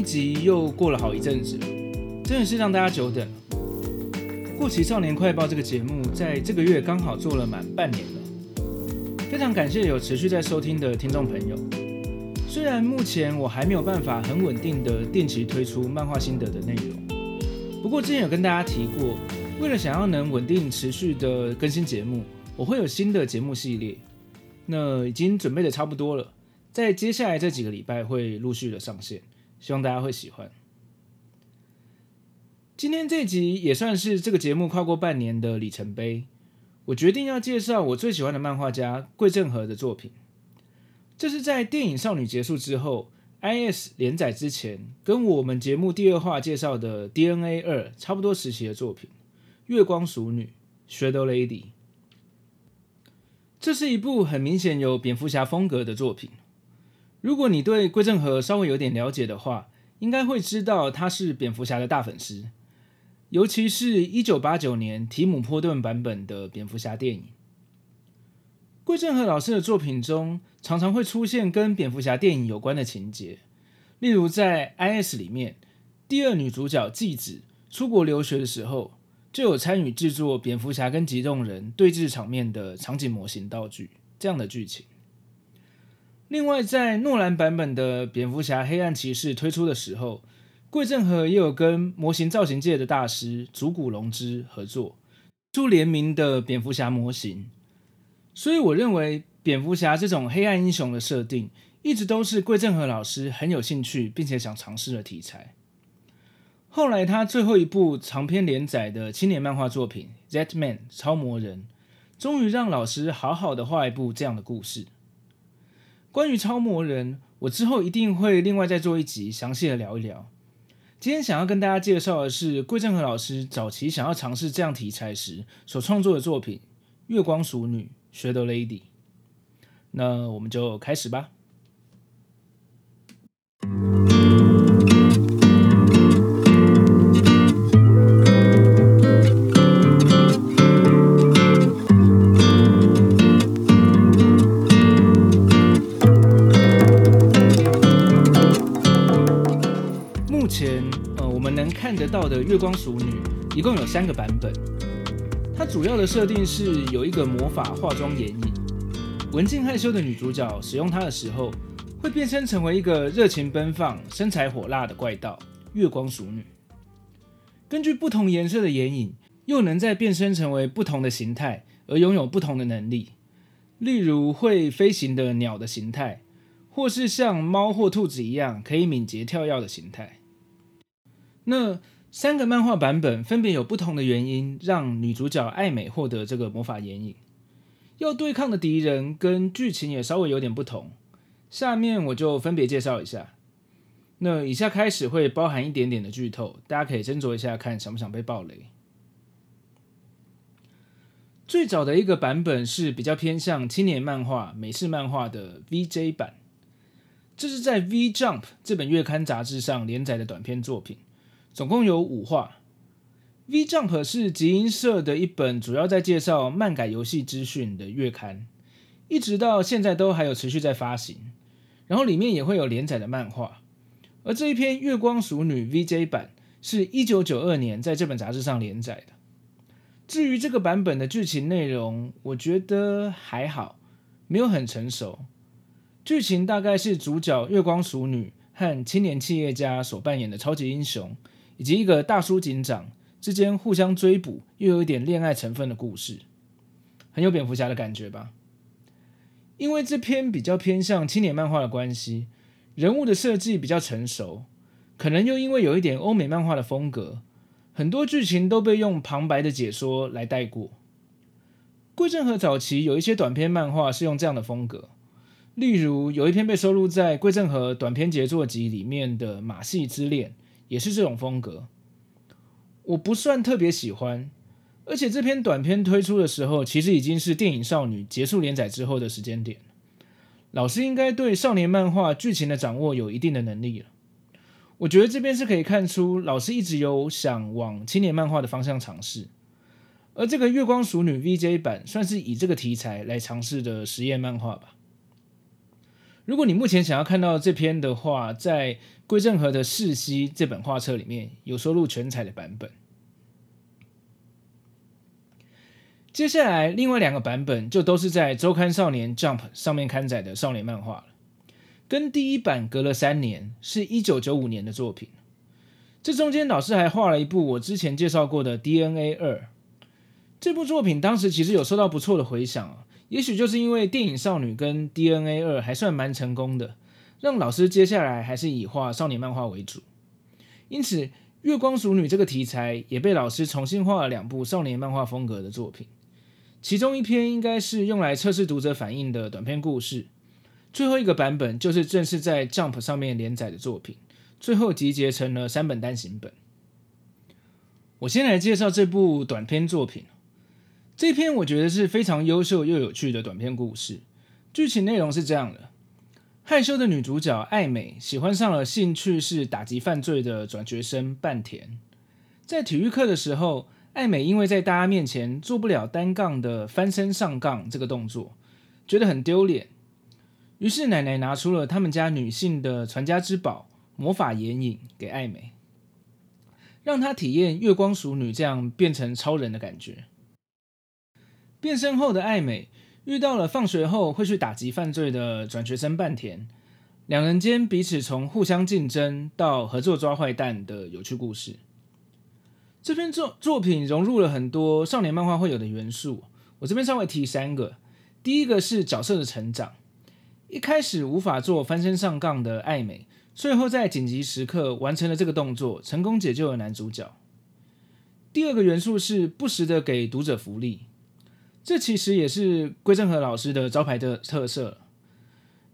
一集又过了好一阵子，真的是让大家久等了。过期少年快报这个节目在这个月刚好做了满半年了，非常感谢有持续在收听的听众朋友。虽然目前我还没有办法很稳定的定期推出漫画心得的内容，不过之前有跟大家提过，为了想要能稳定持续的更新节目，我会有新的节目系列，那已经准备的差不多了。在接下来这几个礼拜会陆续的上线，希望大家会喜欢。今天这集也算是这个节目跨过半年的里程碑。我决定要介绍我最喜欢的漫画家桂正和的作品。这是在电影《少女》结束之后，IS 连载之前，跟我们节目第二话介绍的 DNA 二差不多时期的作品，《月光熟女》（Shadow Lady）。这是一部很明显有蝙蝠侠风格的作品。如果你对桂正和稍微有点了解的话，应该会知道他是蝙蝠侠的大粉丝，尤其是一九八九年提姆·波顿版本的蝙蝠侠电影。桂正和老师的作品中，常常会出现跟蝙蝠侠电影有关的情节，例如在《I.S》里面，第二女主角纪子出国留学的时候，就有参与制作蝙蝠侠跟激动人对峙场面的场景模型道具这样的剧情。另外，在诺兰版本的《蝙蝠侠：黑暗骑士》推出的时候，桂正和也有跟模型造型界的大师竹谷龙之合作，出联名的蝙蝠侠模型。所以，我认为蝙蝠侠这种黑暗英雄的设定，一直都是桂正和老师很有兴趣并且想尝试的题材。后来，他最后一部长篇连载的青年漫画作品《Z-Man》超魔人，终于让老师好好的画一部这样的故事。关于超模人，我之后一定会另外再做一集详细的聊一聊。今天想要跟大家介绍的是桂正和老师早期想要尝试这样题材时所创作的作品《月光熟女》（Shadow Lady）。那我们就开始吧。我们能看得到的月光淑女一共有三个版本，它主要的设定是有一个魔法化妆眼影，文静害羞的女主角使用它的时候，会变身成为一个热情奔放、身材火辣的怪盗月光淑女。根据不同颜色的眼影，又能再变身成为不同的形态，而拥有不同的能力，例如会飞行的鸟的形态，或是像猫或兔子一样可以敏捷跳跃的形态。那三个漫画版本分别有不同的原因，让女主角爱美获得这个魔法眼影。要对抗的敌人跟剧情也稍微有点不同，下面我就分别介绍一下。那以下开始会包含一点点的剧透，大家可以斟酌一下，看想不想被爆雷。最早的一个版本是比较偏向青年漫画、美式漫画的 VJ 版，这是在 V Jump 这本月刊杂志上连载的短篇作品。总共有五话，《V Jump》是集英社的一本主要在介绍漫改游戏资讯的月刊，一直到现在都还有持续在发行。然后里面也会有连载的漫画，而这一篇《月光淑女》VJ 版是一九九二年在这本杂志上连载的。至于这个版本的剧情内容，我觉得还好，没有很成熟。剧情大概是主角月光淑女和青年企业家所扮演的超级英雄。以及一个大叔警长之间互相追捕，又有一点恋爱成分的故事，很有蝙蝠侠的感觉吧？因为这篇比较偏向青年漫画的关系，人物的设计比较成熟，可能又因为有一点欧美漫画的风格，很多剧情都被用旁白的解说来带过。桂正和早期有一些短篇漫画是用这样的风格，例如有一篇被收录在桂正和短篇杰作集里面的《马戏之恋》，也是这种风格。我不算特别喜欢，而且这篇短篇推出的时候，其实已经是电影少女结束连载之后的时间点。老师应该对少年漫画剧情的掌握有一定的能力了。我觉得这边是可以看出，老师一直有想往青年漫画的方向尝试。而这个月光熟女 VJ 版算是以这个题材来尝试的实验漫画吧。如果你目前想要看到这篇的话，在归正和的《世袭》这本画册里面有收录全彩的版本。接下来，另外两个版本就都是在周刊少年 Jump 上面刊载的少年漫画了，跟第一版隔了三年，是一九九五年的作品。这中间老师还画了一部我之前介绍过的 DNA 二，这部作品当时其实有收到不错的回响啊，也许就是因为电影少女跟 DNA 二还算蛮成功的，让老师接下来还是以画少年漫画为主。因此，月光熟女这个题材也被老师重新画了两部少年漫画风格的作品。其中一篇应该是用来测试读者反应的短篇故事，最后一个版本就是正式在 Jump 上面连载的作品，最后集结成了三本单行本。我先来介绍这部短篇作品，这篇我觉得是非常优秀又有趣的短篇故事。剧情内容是这样的：害羞的女主角爱美喜欢上了兴趣是打击犯罪的转学生半田，在体育课的时候。爱美因为在大家面前做不了单杠的翻身上杠这个动作，觉得很丢脸。于是奶奶拿出了他们家女性的传家之宝魔法眼影给爱美，让她体验月光淑女这样变成超人的感觉。变身后的爱美遇到了放学后会去打击犯罪的转学生半田，两人间彼此从互相竞争到合作抓坏蛋的有趣故事。这篇作作品融入了很多少年漫画会有的元素，我这边稍微提三个。第一个是角色的成长，一开始无法做翻身上杠的爱美，最后在紧急时刻完成了这个动作，成功解救了男主角。第二个元素是不时的给读者福利，这其实也是桂正和老师的招牌的特色。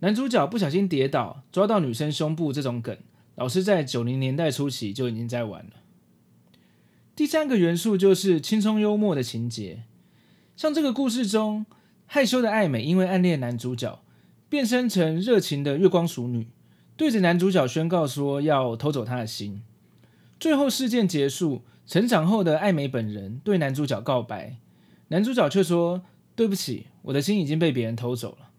男主角不小心跌倒，抓到女生胸部这种梗，老师在九零年代初期就已经在玩了。第三个元素就是轻松幽默的情节，像这个故事中，害羞的爱美因为暗恋男主角，变身成热情的月光淑女，对着男主角宣告说要偷走他的心。最后事件结束，成长后的爱美本人对男主角告白，男主角却说对不起，我的心已经被别人偷走了。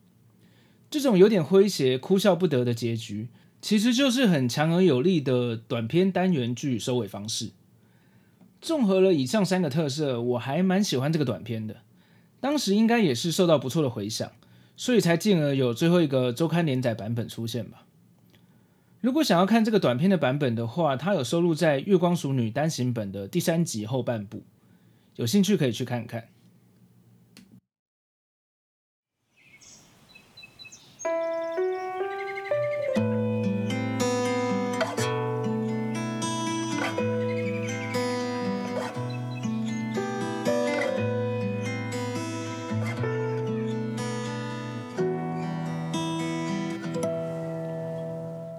这种有点诙谐、哭笑不得的结局，其实就是很强而有力的短篇单元剧收尾方式。综合了以上三个特色，我还蛮喜欢这个短片的。当时应该也是受到不错的回响，所以才进而有最后一个周刊连载版本出现吧。如果想要看这个短片的版本的话，它有收录在《月光淑女》单行本的第三集后半部，有兴趣可以去看看。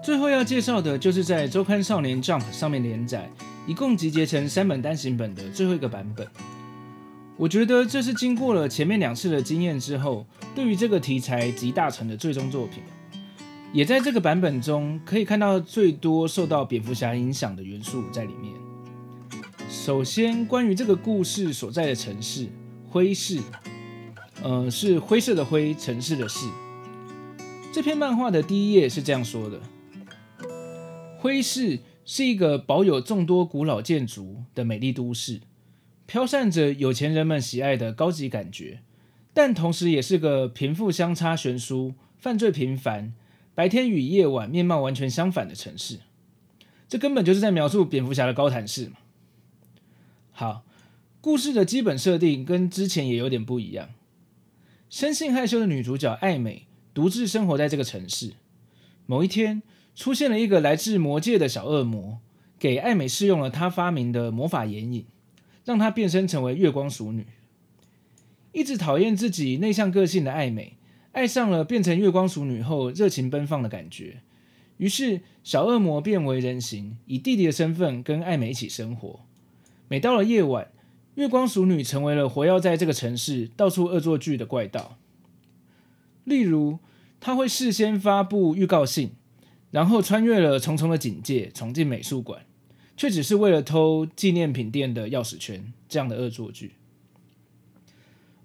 最后要介绍的就是在周刊少年 Jump 上面连载，一共集结成三本单行本的最后一个版本。我觉得这是经过了前面两次的经验之后，对于这个题材集大成的最终作品。也在这个版本中可以看到最多受到蝙蝠侠影响的元素在里面。首先，关于这个故事所在的城市灰市，呃，是灰色的灰，城市的市。这篇漫画的第一页是这样说的。灰市是一个保有众多古老建筑的美丽都市，飘散着有钱人们喜爱的高级感觉，但同时也是个贫富相差悬殊、犯罪频繁、白天与夜晚面貌完全相反的城市。这根本就是在描述蝙蝠侠的高谭市嘛。好，故事的基本设定跟之前也有点不一样。生性害羞的女主角艾美独自生活在这个城市，某一天，出现了一个来自魔界的小恶魔，给爱美试用了他发明的魔法眼影，让她变身成为月光淑女。一直讨厌自己内向个性的爱美，爱上了变成月光淑女后热情奔放的感觉。于是，小恶魔变为人形，以弟弟的身份跟爱美一起生活。每到了夜晚，月光淑女成为了活跃在这个城市、到处恶作剧的怪盗。例如，她会事先发布预告信，然后穿越了重重的警戒，闯进美术馆，却只是为了偷纪念品店的钥匙圈。这样的恶作剧。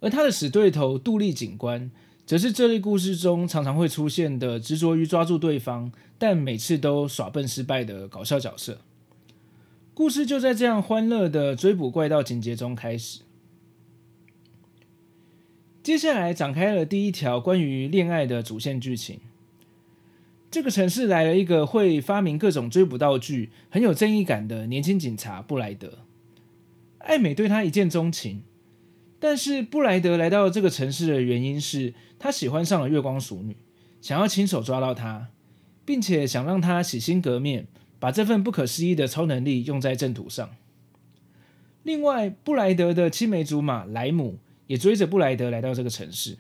而他的死对头杜丽警官，则是这类故事中常常会出现的执着于抓住对方，但每次都耍笨失败的搞笑角色。故事就在这样欢乐的追捕怪盗情节中开始。接下来展开了第一条关于恋爱的主线剧情。这个城市来了一个会发明各种追捕道具、很有正义感的年轻警察布莱德。艾美对他一见钟情。但是布莱德来到这个城市的原因是他喜欢上了月光熟女，想要亲手抓到她，并且想让她洗心革面，把这份不可思议的超能力用在正途上。另外，布莱德的青梅竹马莱姆也追着布莱德来到这个城市。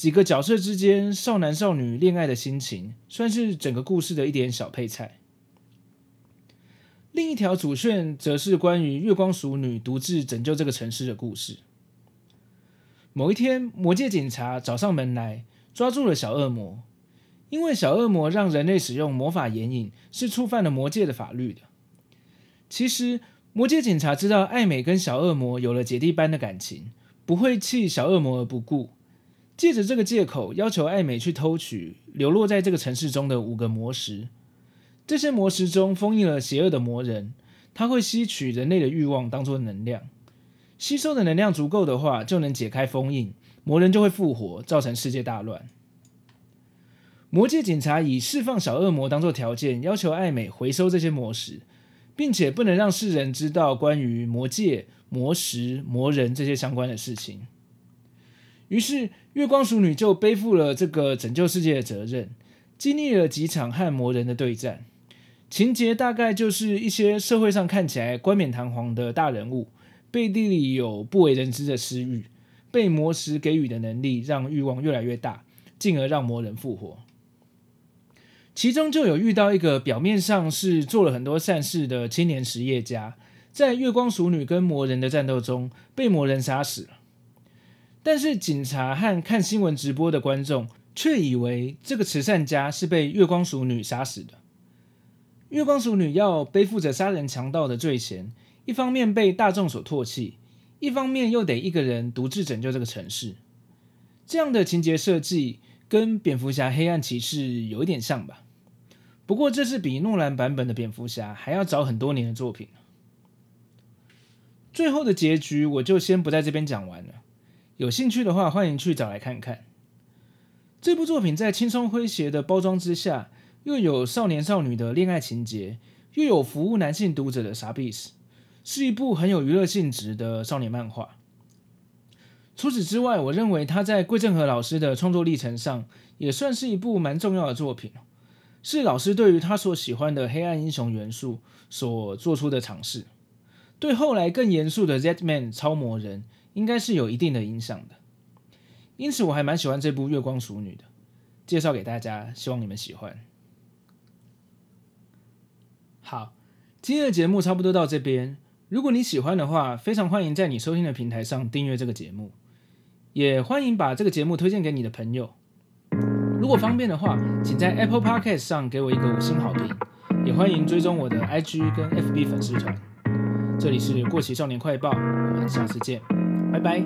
几个角色之间少男少女恋爱的心情，算是整个故事的一点小配菜。另一条主线则是关于月光熟女独自拯救这个城市的故事。某一天，魔界警察找上门来，抓住了小恶魔。因为小恶魔让人类使用魔法眼影，是触犯了魔界的法律的。其实，魔界警察知道艾美跟小恶魔有了姐弟般的感情，不会弃小恶魔而不顾。借着这个借口，要求艾美去偷取流落在这个城市中的五个魔石。这些魔石中封印了邪恶的魔人，他会吸取人类的欲望当作能量。吸收的能量足够的话，就能解开封印，魔人就会复活，造成世界大乱。魔界警察以释放小恶魔当做条件，要求艾美回收这些魔石，并且不能让世人知道关于魔界、魔石、魔人这些相关的事情。于是，月光淑女就背负了这个拯救世界的责任，经历了几场和魔人的对战。情节大概就是一些社会上看起来冠冕堂皇的大人物。背地里有不为人知的私欲，被魔石给予的能力让欲望越来越大，进而让魔人复活。其中就有遇到一个表面上是做了很多善事的青年实业家，在月光淑女跟魔人的战斗中被魔人杀死了。但是警察和看新闻直播的观众却以为这个慈善家是被月光鼠女杀死的。月光鼠女要背负着杀人强盗的罪嫌。一方面被大众所唾弃，一方面又得一个人独自拯救这个城市，这样的情节设计跟蝙蝠侠黑暗骑士有一点像吧？不过这是比诺兰版本的蝙蝠侠还要早很多年的作品。最后的结局我就先不在这边讲完了，有兴趣的话欢迎去找来看看。这部作品在轻松诙谐的包装之下，又有少年少女的恋爱情节，又有服务男性读者的傻逼。是一部很有娱乐性质的少年漫画。除此之外，我认为他在桂正和老师的创作历程上也算是一部蛮重要的作品，是老师对于他所喜欢的黑暗英雄元素所做出的尝试，对后来更严肃的 Z-Man 超魔人应该是有一定的影响的。因此，我还蛮喜欢这部月光淑女的，介绍给大家，希望你们喜欢。好，今天的节目差不多到这边。如果你喜欢的话，非常欢迎在你收听的平台上订阅这个节目，也欢迎把这个节目推荐给你的朋友。如果方便的话，请在 Apple Podcast 上给我一个五星好评，也欢迎追踪我的 IG 跟 FB 粉丝团。这里是过期少年快报，我们下次见，拜拜。